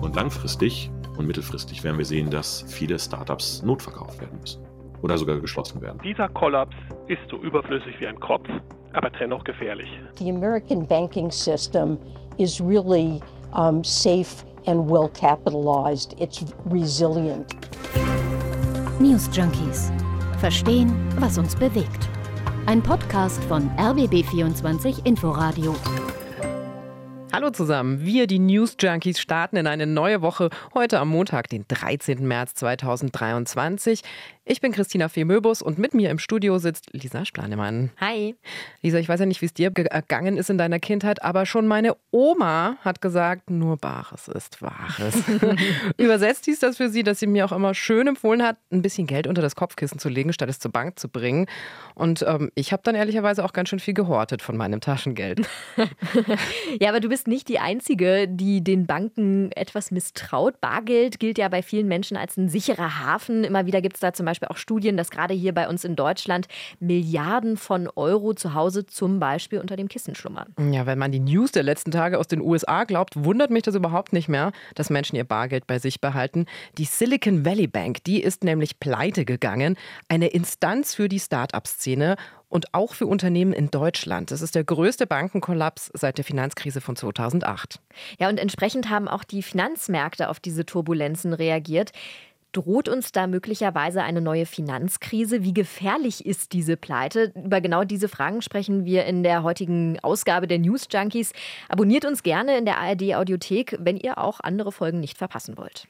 Und langfristig und mittelfristig werden wir sehen, dass viele Startups notverkauft werden müssen oder sogar geschlossen werden. Dieser Kollaps ist so überflüssig wie ein Kropf, aber dennoch gefährlich. The American banking system is really um, safe and well capitalized. It's resilient. News Junkies. Verstehen, was uns bewegt. Ein Podcast von RBB24 Inforadio. Hallo zusammen, wir die News Junkies starten in eine neue Woche heute am Montag, den 13. März 2023. Ich bin Christina Fehmöbus und mit mir im Studio sitzt Lisa Splanemann. Hi. Lisa, ich weiß ja nicht, wie es dir ergangen ist in deiner Kindheit, aber schon meine Oma hat gesagt, nur Bares ist Wahres. Übersetzt hieß das für sie, dass sie mir auch immer schön empfohlen hat, ein bisschen Geld unter das Kopfkissen zu legen, statt es zur Bank zu bringen. Und ähm, ich habe dann ehrlicherweise auch ganz schön viel gehortet von meinem Taschengeld. ja, aber du bist nicht die Einzige, die den Banken etwas misstraut. Bargeld gilt ja bei vielen Menschen als ein sicherer Hafen. Immer wieder gibt es da zum Beispiel auch Studien, dass gerade hier bei uns in Deutschland Milliarden von Euro zu Hause zum Beispiel unter dem Kissen schlummern. Ja, wenn man die News der letzten Tage aus den USA glaubt, wundert mich das überhaupt nicht mehr, dass Menschen ihr Bargeld bei sich behalten. Die Silicon Valley Bank, die ist nämlich pleite gegangen. Eine Instanz für die Start-up-Szene und auch für Unternehmen in Deutschland. Das ist der größte Bankenkollaps seit der Finanzkrise von 2008. Ja, und entsprechend haben auch die Finanzmärkte auf diese Turbulenzen reagiert. Droht uns da möglicherweise eine neue Finanzkrise? Wie gefährlich ist diese Pleite? Über genau diese Fragen sprechen wir in der heutigen Ausgabe der News Junkies. Abonniert uns gerne in der ARD Audiothek, wenn ihr auch andere Folgen nicht verpassen wollt.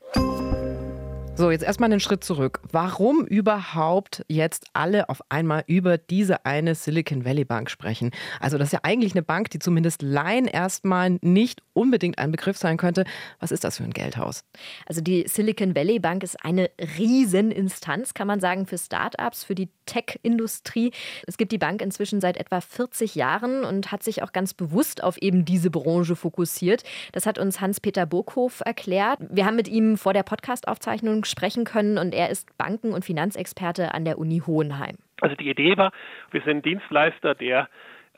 So, jetzt erstmal einen Schritt zurück. Warum überhaupt jetzt alle auf einmal über diese eine Silicon Valley Bank sprechen? Also, das ist ja eigentlich eine Bank, die zumindest Laien erstmal nicht unbedingt ein Begriff sein könnte. Was ist das für ein Geldhaus? Also, die Silicon Valley Bank ist eine Rieseninstanz, kann man sagen, für Startups, für die Tech-Industrie. Es gibt die Bank inzwischen seit etwa 40 Jahren und hat sich auch ganz bewusst auf eben diese Branche fokussiert. Das hat uns Hans-Peter Burghof erklärt. Wir haben mit ihm vor der Podcast-Aufzeichnung sprechen können und er ist Banken- und Finanzexperte an der Uni Hohenheim. Also die Idee war, wir sind Dienstleister, der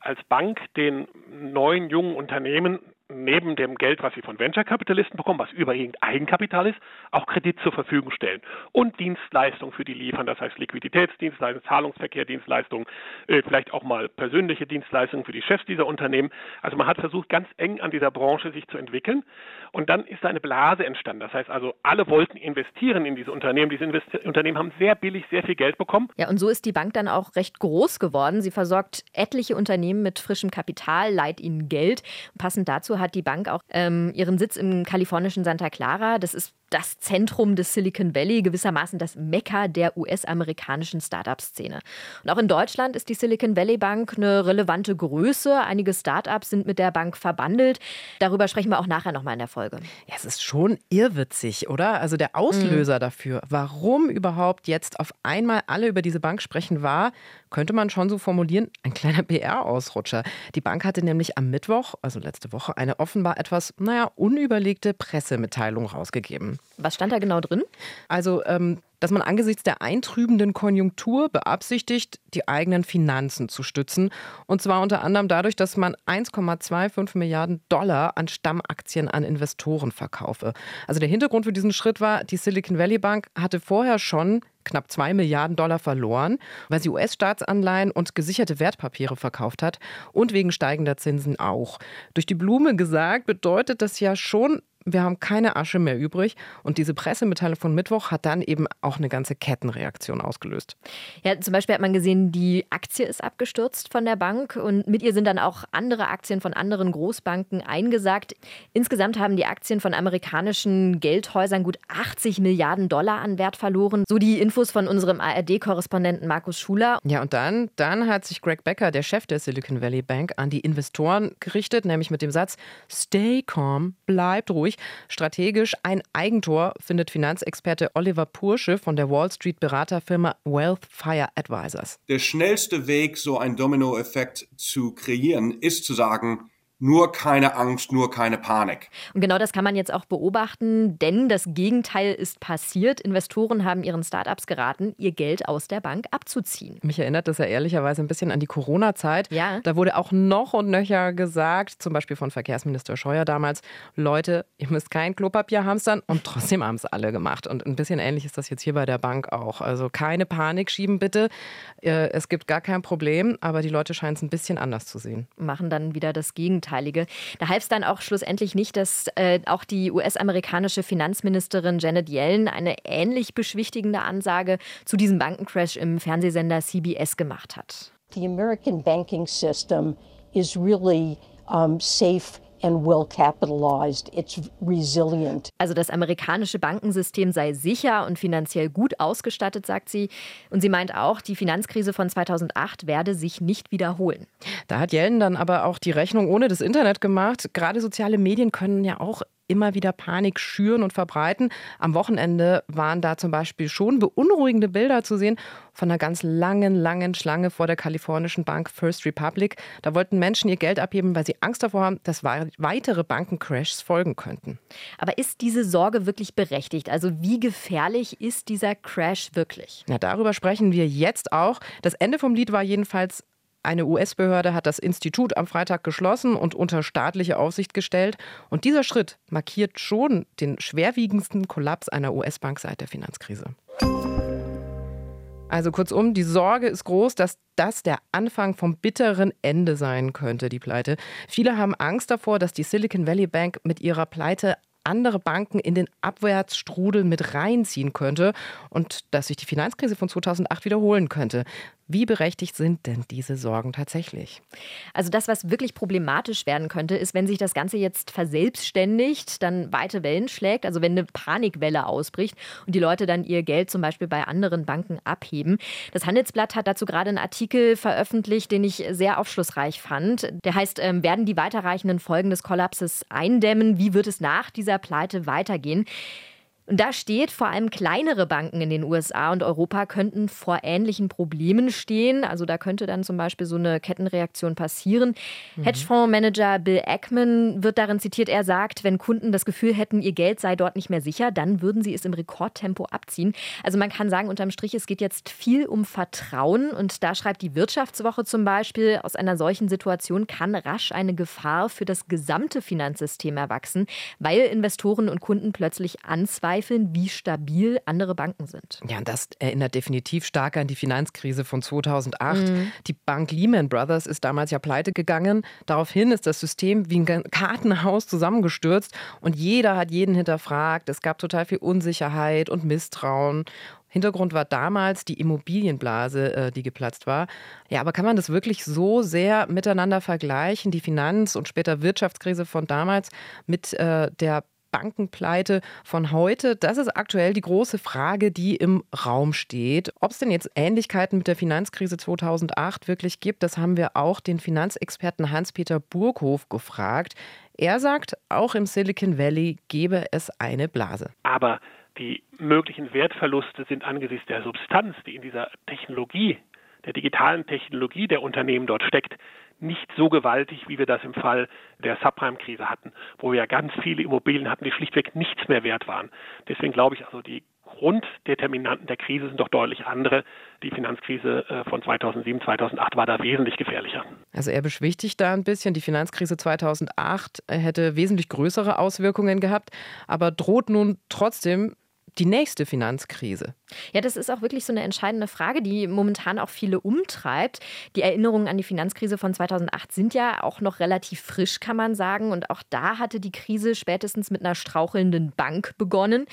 als Bank den neuen jungen Unternehmen neben dem Geld, was sie von Venture-Kapitalisten bekommen, was überwiegend Eigenkapital ist, auch Kredit zur Verfügung stellen und Dienstleistungen für die liefern, das heißt Liquiditätsdienstleistungen, Zahlungsverkehr, Dienstleistungen, äh, vielleicht auch mal persönliche Dienstleistungen für die Chefs dieser Unternehmen. Also man hat versucht, ganz eng an dieser Branche sich zu entwickeln und dann ist da eine Blase entstanden. Das heißt also, alle wollten investieren in diese Unternehmen. Diese Investi Unternehmen haben sehr billig sehr viel Geld bekommen. Ja, und so ist die Bank dann auch recht groß geworden. Sie versorgt etliche Unternehmen mit frischem Kapital, leiht ihnen Geld. Passend dazu hat die Bank auch ähm, ihren Sitz im kalifornischen Santa Clara. Das ist das Zentrum des Silicon Valley, gewissermaßen das Mekka der US-amerikanischen Startup-Szene. Und auch in Deutschland ist die Silicon Valley Bank eine relevante Größe. Einige Startups sind mit der Bank verbandelt. Darüber sprechen wir auch nachher nochmal in der Folge. Ja, es ist schon irrwitzig, oder? Also der Auslöser mhm. dafür, warum überhaupt jetzt auf einmal alle über diese Bank sprechen, war, könnte man schon so formulieren, ein kleiner PR-Ausrutscher. Die Bank hatte nämlich am Mittwoch, also letzte Woche, eine offenbar etwas, naja, unüberlegte Pressemitteilung rausgegeben. Was stand da genau drin? Also, ähm, dass man angesichts der eintrübenden Konjunktur beabsichtigt, die eigenen Finanzen zu stützen. Und zwar unter anderem dadurch, dass man 1,25 Milliarden Dollar an Stammaktien an Investoren verkaufe. Also der Hintergrund für diesen Schritt war, die Silicon Valley Bank hatte vorher schon knapp 2 Milliarden Dollar verloren, weil sie US-Staatsanleihen und gesicherte Wertpapiere verkauft hat und wegen steigender Zinsen auch. Durch die Blume gesagt bedeutet das ja schon wir haben keine Asche mehr übrig. Und diese Pressemitteilung von Mittwoch hat dann eben auch eine ganze Kettenreaktion ausgelöst. Ja, zum Beispiel hat man gesehen, die Aktie ist abgestürzt von der Bank und mit ihr sind dann auch andere Aktien von anderen Großbanken eingesagt. Insgesamt haben die Aktien von amerikanischen Geldhäusern gut 80 Milliarden Dollar an Wert verloren. So die Infos von unserem ARD-Korrespondenten Markus Schuler. Ja, und dann, dann hat sich Greg Becker, der Chef der Silicon Valley Bank, an die Investoren gerichtet, nämlich mit dem Satz: Stay calm, bleibt ruhig durch. Strategisch ein Eigentor findet Finanzexperte Oliver Pursche von der Wall Street Beraterfirma Wealth Fire Advisors. Der schnellste Weg, so einen Dominoeffekt zu kreieren, ist zu sagen, nur keine Angst, nur keine Panik. Und genau das kann man jetzt auch beobachten, denn das Gegenteil ist passiert. Investoren haben ihren Startups geraten, ihr Geld aus der Bank abzuziehen. Mich erinnert das ja ehrlicherweise ein bisschen an die Corona-Zeit. Ja. Da wurde auch noch und nöcher gesagt, zum Beispiel von Verkehrsminister Scheuer damals, Leute, ihr müsst kein Klopapier hamstern und trotzdem haben es alle gemacht. Und ein bisschen ähnlich ist das jetzt hier bei der Bank auch. Also keine Panik schieben bitte. Äh, es gibt gar kein Problem, aber die Leute scheinen es ein bisschen anders zu sehen. Machen dann wieder das Gegenteil. Gegenteilige. Da half es dann auch schlussendlich nicht, dass äh, auch die US-amerikanische Finanzministerin Janet Yellen eine ähnlich beschwichtigende Ansage zu diesem Bankencrash im Fernsehsender CBS gemacht hat. The American banking system is really um, safe and well capitalized. It's resilient. Also das amerikanische Bankensystem sei sicher und finanziell gut ausgestattet, sagt sie. Und sie meint auch, die Finanzkrise von 2008 werde sich nicht wiederholen. Da hat Yellen dann aber auch die Rechnung ohne das Internet gemacht. Gerade soziale Medien können ja auch immer wieder Panik schüren und verbreiten. Am Wochenende waren da zum Beispiel schon beunruhigende Bilder zu sehen von einer ganz langen, langen Schlange vor der kalifornischen Bank First Republic. Da wollten Menschen ihr Geld abheben, weil sie Angst davor haben, dass weitere Bankencrashs folgen könnten. Aber ist diese Sorge wirklich berechtigt? Also wie gefährlich ist dieser Crash wirklich? Na, darüber sprechen wir jetzt auch. Das Ende vom Lied war jedenfalls eine US-Behörde hat das Institut am Freitag geschlossen und unter staatliche Aufsicht gestellt. Und dieser Schritt markiert schon den schwerwiegendsten Kollaps einer US-Bank seit der Finanzkrise. Also kurzum, die Sorge ist groß, dass das der Anfang vom bitteren Ende sein könnte, die Pleite. Viele haben Angst davor, dass die Silicon Valley Bank mit ihrer Pleite andere Banken in den Abwärtsstrudel mit reinziehen könnte und dass sich die Finanzkrise von 2008 wiederholen könnte. Wie berechtigt sind denn diese Sorgen tatsächlich? Also das, was wirklich problematisch werden könnte, ist, wenn sich das Ganze jetzt verselbstständigt, dann weite Wellen schlägt, also wenn eine Panikwelle ausbricht und die Leute dann ihr Geld zum Beispiel bei anderen Banken abheben. Das Handelsblatt hat dazu gerade einen Artikel veröffentlicht, den ich sehr aufschlussreich fand. Der heißt, ähm, werden die weiterreichenden Folgen des Kollapses eindämmen? Wie wird es nach dieser Pleite weitergehen? Und da steht, vor allem kleinere Banken in den USA und Europa könnten vor ähnlichen Problemen stehen. Also da könnte dann zum Beispiel so eine Kettenreaktion passieren. Mhm. Hedgefondsmanager Bill Ackman wird darin zitiert, er sagt, wenn Kunden das Gefühl hätten, ihr Geld sei dort nicht mehr sicher, dann würden sie es im Rekordtempo abziehen. Also man kann sagen, unterm Strich, es geht jetzt viel um Vertrauen. Und da schreibt die Wirtschaftswoche zum Beispiel, aus einer solchen Situation kann rasch eine Gefahr für das gesamte Finanzsystem erwachsen, weil Investoren und Kunden plötzlich anzweifeln, bezweifeln, wie stabil andere Banken sind. Ja, und das erinnert definitiv stark an die Finanzkrise von 2008. Mhm. Die Bank Lehman Brothers ist damals ja pleite gegangen. Daraufhin ist das System wie ein Kartenhaus zusammengestürzt und jeder hat jeden hinterfragt. Es gab total viel Unsicherheit und Misstrauen. Hintergrund war damals die Immobilienblase, äh, die geplatzt war. Ja, aber kann man das wirklich so sehr miteinander vergleichen, die Finanz- und später Wirtschaftskrise von damals mit äh, der Bankenpleite von heute? Das ist aktuell die große Frage, die im Raum steht. Ob es denn jetzt Ähnlichkeiten mit der Finanzkrise 2008 wirklich gibt, das haben wir auch den Finanzexperten Hans-Peter Burghof gefragt. Er sagt, auch im Silicon Valley gebe es eine Blase. Aber die möglichen Wertverluste sind angesichts der Substanz, die in dieser Technologie, der digitalen Technologie der Unternehmen dort steckt, nicht so gewaltig, wie wir das im Fall der Subprime-Krise hatten, wo wir ja ganz viele Immobilien hatten, die schlichtweg nichts mehr wert waren. Deswegen glaube ich also, die Grunddeterminanten der Krise sind doch deutlich andere. Die Finanzkrise äh, von 2007, 2008 war da wesentlich gefährlicher. Also er beschwichtigt da ein bisschen, die Finanzkrise 2008 hätte wesentlich größere Auswirkungen gehabt, aber droht nun trotzdem die nächste Finanzkrise? Ja, das ist auch wirklich so eine entscheidende Frage, die momentan auch viele umtreibt. Die Erinnerungen an die Finanzkrise von 2008 sind ja auch noch relativ frisch, kann man sagen. Und auch da hatte die Krise spätestens mit einer strauchelnden Bank begonnen.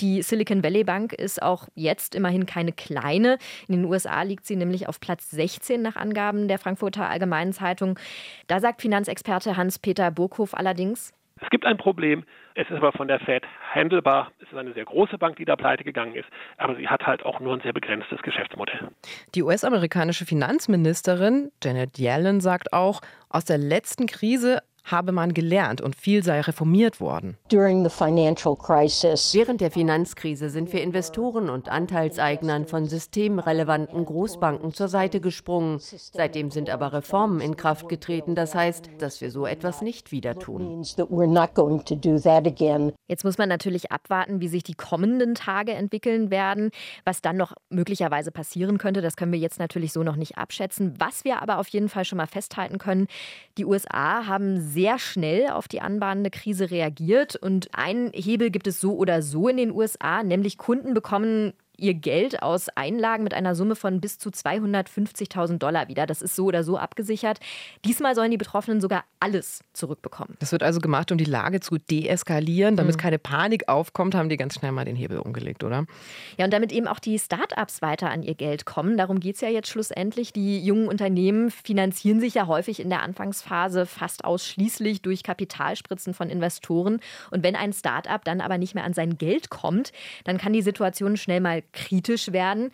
Die Silicon Valley Bank ist auch jetzt immerhin keine kleine. In den USA liegt sie nämlich auf Platz 16 nach Angaben der Frankfurter Allgemeinen Zeitung. Da sagt Finanzexperte Hans-Peter Burghof allerdings, es gibt ein Problem, es ist aber von der Fed handelbar. Es ist eine sehr große Bank, die da pleite gegangen ist, aber sie hat halt auch nur ein sehr begrenztes Geschäftsmodell. Die US-amerikanische Finanzministerin Janet Yellen sagt auch, aus der letzten Krise habe man gelernt und viel sei reformiert worden. Während der Finanzkrise sind wir Investoren und Anteilseignern von systemrelevanten Großbanken zur Seite gesprungen. Seitdem sind aber Reformen in Kraft getreten. Das heißt, dass wir so etwas nicht wieder tun. Jetzt muss man natürlich abwarten, wie sich die kommenden Tage entwickeln werden. Was dann noch möglicherweise passieren könnte, das können wir jetzt natürlich so noch nicht abschätzen. Was wir aber auf jeden Fall schon mal festhalten können, die USA haben sehr schnell auf die anbahnende Krise reagiert. Und einen Hebel gibt es so oder so in den USA, nämlich Kunden bekommen ihr Geld aus Einlagen mit einer Summe von bis zu 250.000 Dollar wieder. Das ist so oder so abgesichert. Diesmal sollen die Betroffenen sogar alles zurückbekommen. Das wird also gemacht, um die Lage zu deeskalieren. Damit mhm. keine Panik aufkommt, haben die ganz schnell mal den Hebel umgelegt, oder? Ja, und damit eben auch die Start-ups weiter an ihr Geld kommen. Darum geht es ja jetzt schlussendlich. Die jungen Unternehmen finanzieren sich ja häufig in der Anfangsphase fast ausschließlich durch Kapitalspritzen von Investoren. Und wenn ein Start-up dann aber nicht mehr an sein Geld kommt, dann kann die Situation schnell mal kritisch werden.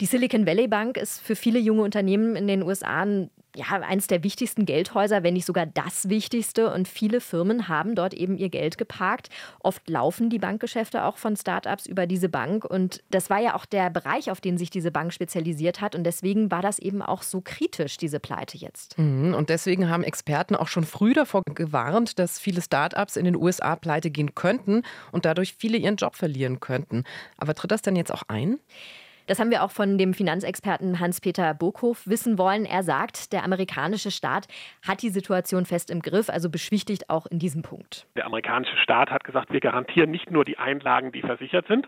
Die Silicon Valley Bank ist für viele junge Unternehmen in den USA ein ja, eines der wichtigsten Geldhäuser, wenn nicht sogar das wichtigste. Und viele Firmen haben dort eben ihr Geld geparkt. Oft laufen die Bankgeschäfte auch von Startups über diese Bank. Und das war ja auch der Bereich, auf den sich diese Bank spezialisiert hat. Und deswegen war das eben auch so kritisch, diese Pleite jetzt. Mhm. Und deswegen haben Experten auch schon früh davor gewarnt, dass viele Startups in den USA pleite gehen könnten und dadurch viele ihren Job verlieren könnten. Aber tritt das denn jetzt auch ein? Das haben wir auch von dem Finanzexperten Hans-Peter Burghof wissen wollen. Er sagt, der amerikanische Staat hat die Situation fest im Griff, also beschwichtigt auch in diesem Punkt. Der amerikanische Staat hat gesagt, wir garantieren nicht nur die Einlagen, die versichert sind,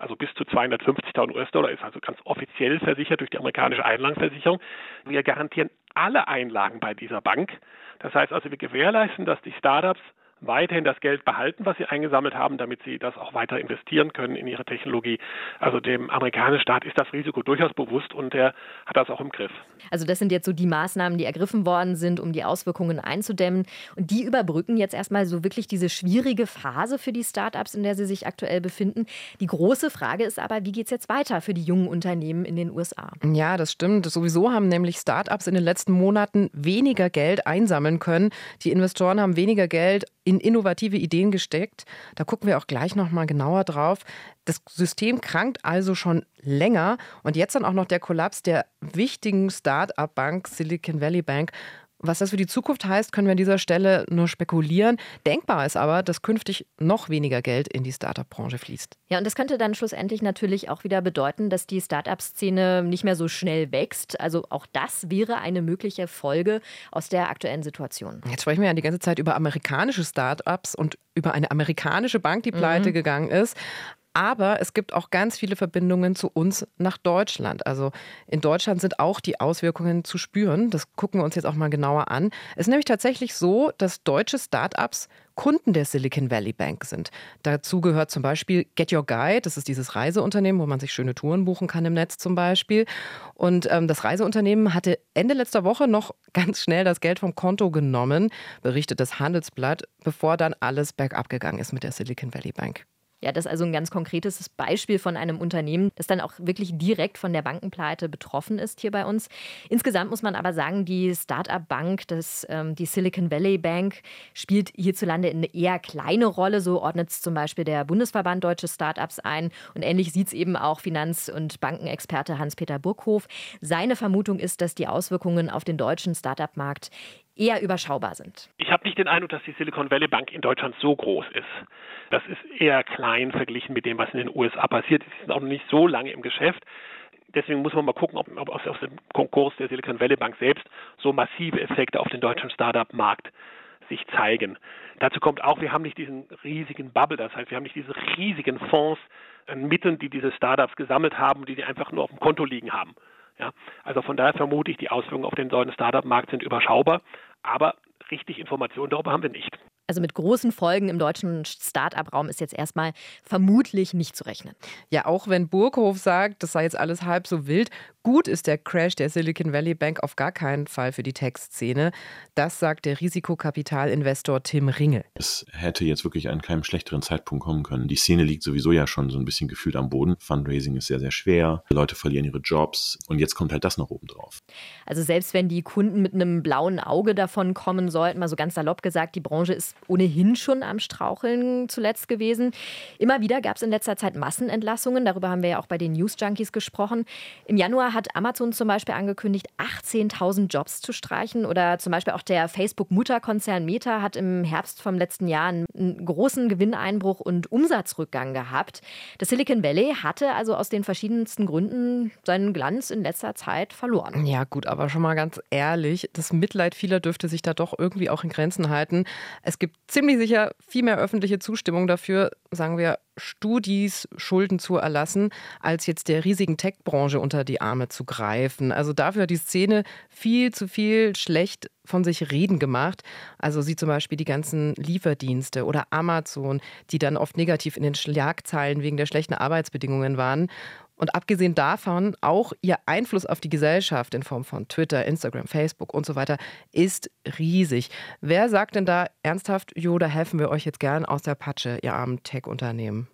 also bis zu 250.000 US-Dollar ist also ganz offiziell versichert durch die amerikanische Einlagenversicherung. Wir garantieren alle Einlagen bei dieser Bank. Das heißt also, wir gewährleisten, dass die Startups weiterhin das Geld behalten, was sie eingesammelt haben, damit sie das auch weiter investieren können in ihre Technologie. Also dem amerikanischen Staat ist das Risiko durchaus bewusst und er hat das auch im Griff. Also das sind jetzt so die Maßnahmen, die ergriffen worden sind, um die Auswirkungen einzudämmen. Und die überbrücken jetzt erstmal so wirklich diese schwierige Phase für die Startups, in der sie sich aktuell befinden. Die große Frage ist aber, wie geht es jetzt weiter für die jungen Unternehmen in den USA? Ja, das stimmt. Sowieso haben nämlich Startups in den letzten Monaten weniger Geld einsammeln können. Die Investoren haben weniger Geld in innovative Ideen gesteckt. Da gucken wir auch gleich noch mal genauer drauf. Das System krankt also schon länger und jetzt dann auch noch der Kollaps der wichtigen Start-up-Bank Silicon Valley Bank was das für die Zukunft heißt, können wir an dieser Stelle nur spekulieren. Denkbar ist aber, dass künftig noch weniger Geld in die Startup-Branche fließt. Ja, und das könnte dann schlussendlich natürlich auch wieder bedeuten, dass die Startup-Szene nicht mehr so schnell wächst. Also auch das wäre eine mögliche Folge aus der aktuellen Situation. Jetzt sprechen wir ja die ganze Zeit über amerikanische Startups und über eine amerikanische Bank, die pleite mhm. gegangen ist. Aber es gibt auch ganz viele Verbindungen zu uns nach Deutschland. Also in Deutschland sind auch die Auswirkungen zu spüren. Das gucken wir uns jetzt auch mal genauer an. Es ist nämlich tatsächlich so, dass deutsche Startups Kunden der Silicon Valley Bank sind. Dazu gehört zum Beispiel Get Your Guide. Das ist dieses Reiseunternehmen, wo man sich schöne Touren buchen kann im Netz zum Beispiel. Und ähm, das Reiseunternehmen hatte Ende letzter Woche noch ganz schnell das Geld vom Konto genommen, berichtet das Handelsblatt, bevor dann alles bergab gegangen ist mit der Silicon Valley Bank. Ja, das ist also ein ganz konkretes Beispiel von einem Unternehmen, das dann auch wirklich direkt von der Bankenpleite betroffen ist hier bei uns. Insgesamt muss man aber sagen, die Start-up-Bank, ähm, die Silicon Valley Bank, spielt hierzulande eine eher kleine Rolle. So ordnet es zum Beispiel der Bundesverband Deutsche Start-ups ein. Und ähnlich sieht es eben auch Finanz- und Bankenexperte Hans-Peter Burghof. Seine Vermutung ist, dass die Auswirkungen auf den deutschen Start-up-Markt eher überschaubar sind. Ich habe nicht den Eindruck, dass die Silicon Valley Bank in Deutschland so groß ist. Das ist eher klein verglichen mit dem, was in den USA passiert. Sie sind auch noch nicht so lange im Geschäft. Deswegen muss man mal gucken, ob, ob aus, aus dem Konkurs der Silicon Valley Bank selbst so massive Effekte auf den deutschen Startup-Markt sich zeigen. Dazu kommt auch, wir haben nicht diesen riesigen Bubble, das heißt, wir haben nicht diese riesigen Fonds an Mitteln, die diese Startups gesammelt haben, die sie einfach nur auf dem Konto liegen haben. Ja, also von daher vermute ich, die Auswirkungen auf den neuen Startup-Markt sind überschaubar, aber richtig Informationen darüber haben wir nicht. Also mit großen Folgen im deutschen Start-up-Raum ist jetzt erstmal vermutlich nicht zu rechnen. Ja, auch wenn Burghof sagt, das sei jetzt alles halb so wild, gut ist der Crash der Silicon Valley Bank auf gar keinen Fall für die Tech-Szene. Das sagt der Risikokapitalinvestor Tim Ringel. Es hätte jetzt wirklich an keinem schlechteren Zeitpunkt kommen können. Die Szene liegt sowieso ja schon so ein bisschen gefühlt am Boden. Fundraising ist sehr, sehr schwer. Die Leute verlieren ihre Jobs und jetzt kommt halt das noch oben drauf. Also selbst wenn die Kunden mit einem blauen Auge davon kommen sollten, mal so ganz salopp gesagt, die Branche ist ohnehin schon am Straucheln zuletzt gewesen. Immer wieder gab es in letzter Zeit Massenentlassungen. Darüber haben wir ja auch bei den News Junkies gesprochen. Im Januar hat Amazon zum Beispiel angekündigt, 18.000 Jobs zu streichen. Oder zum Beispiel auch der Facebook-Mutterkonzern Meta hat im Herbst vom letzten Jahr einen großen Gewinneinbruch und Umsatzrückgang gehabt. Das Silicon Valley hatte also aus den verschiedensten Gründen seinen Glanz in letzter Zeit verloren. Ja, gut, aber schon mal ganz ehrlich, das Mitleid vieler dürfte sich da doch irgendwie auch in Grenzen halten. Es gibt ziemlich sicher viel mehr öffentliche Zustimmung dafür, sagen wir, Studis Schulden zu erlassen, als jetzt der riesigen Tech-Branche unter die Arme zu greifen. Also dafür hat die Szene viel zu viel schlecht von sich reden gemacht. Also sie zum Beispiel die ganzen Lieferdienste oder Amazon, die dann oft negativ in den Schlagzeilen wegen der schlechten Arbeitsbedingungen waren. Und abgesehen davon, auch ihr Einfluss auf die Gesellschaft in Form von Twitter, Instagram, Facebook und so weiter ist riesig. Wer sagt denn da ernsthaft, jo, da helfen wir euch jetzt gern aus der Patsche, ihr armen Tech-Unternehmen?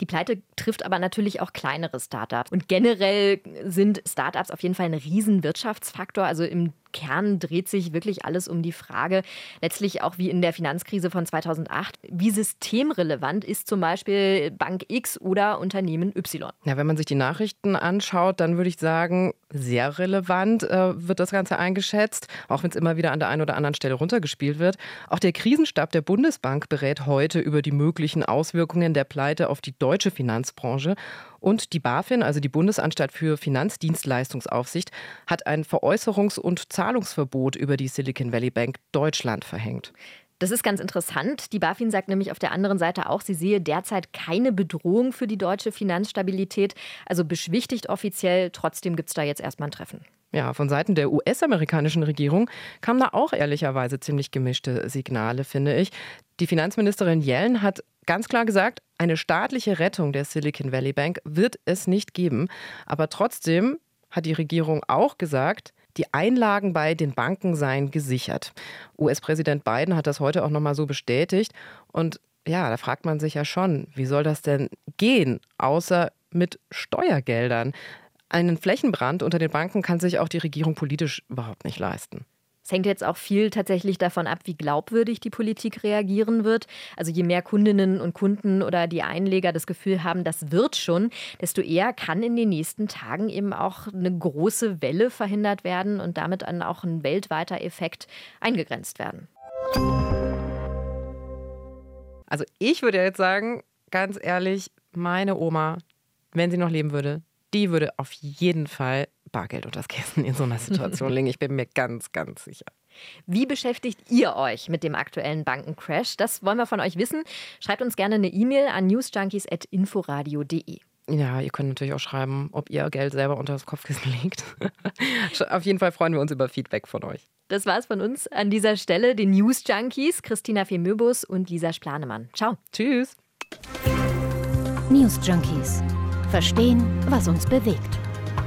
Die Pleite trifft aber natürlich auch kleinere Startups. Und generell sind Startups auf jeden Fall ein Riesenwirtschaftsfaktor. Also im Kern dreht sich wirklich alles um die Frage, letztlich auch wie in der Finanzkrise von 2008, wie systemrelevant ist zum Beispiel Bank X oder Unternehmen Y? Ja, wenn man sich die Nachrichten anschaut, dann würde ich sagen, sehr relevant äh, wird das Ganze eingeschätzt, auch wenn es immer wieder an der einen oder anderen Stelle runtergespielt wird. Auch der Krisenstab der Bundesbank berät heute über die möglichen Auswirkungen der Pleite auf die deutsche Finanzbranche. Und die BaFin, also die Bundesanstalt für Finanzdienstleistungsaufsicht, hat ein Veräußerungs- und Zahlungsverbot über die Silicon Valley Bank Deutschland verhängt. Das ist ganz interessant. Die BaFin sagt nämlich auf der anderen Seite auch, sie sehe derzeit keine Bedrohung für die deutsche Finanzstabilität. Also beschwichtigt offiziell, trotzdem gibt es da jetzt erstmal ein Treffen. Ja, von Seiten der US-amerikanischen Regierung kamen da auch ehrlicherweise ziemlich gemischte Signale, finde ich. Die Finanzministerin Yellen hat ganz klar gesagt, eine staatliche Rettung der Silicon Valley Bank wird es nicht geben. Aber trotzdem hat die Regierung auch gesagt, die Einlagen bei den Banken seien gesichert. US-Präsident Biden hat das heute auch nochmal so bestätigt. Und ja, da fragt man sich ja schon, wie soll das denn gehen, außer mit Steuergeldern? Einen Flächenbrand unter den Banken kann sich auch die Regierung politisch überhaupt nicht leisten. Es hängt jetzt auch viel tatsächlich davon ab, wie glaubwürdig die Politik reagieren wird. Also je mehr Kundinnen und Kunden oder die Einleger das Gefühl haben, das wird schon, desto eher kann in den nächsten Tagen eben auch eine große Welle verhindert werden und damit dann auch ein weltweiter Effekt eingegrenzt werden. Also ich würde jetzt sagen, ganz ehrlich, meine Oma, wenn sie noch leben würde, die würde auf jeden Fall Bargeld unter das Kissen in so einer Situation legen. Ich bin mir ganz, ganz sicher. Wie beschäftigt ihr euch mit dem aktuellen Bankencrash? Das wollen wir von euch wissen. Schreibt uns gerne eine E-Mail an newsjunkies.inforadio.de. Ja, ihr könnt natürlich auch schreiben, ob ihr Geld selber unter das Kopfkissen legt. Auf jeden Fall freuen wir uns über Feedback von euch. Das war's von uns an dieser Stelle, den News Junkies, Christina Femöbus und Lisa Splanemann. Ciao. Tschüss. News Junkies. Verstehen, was uns bewegt.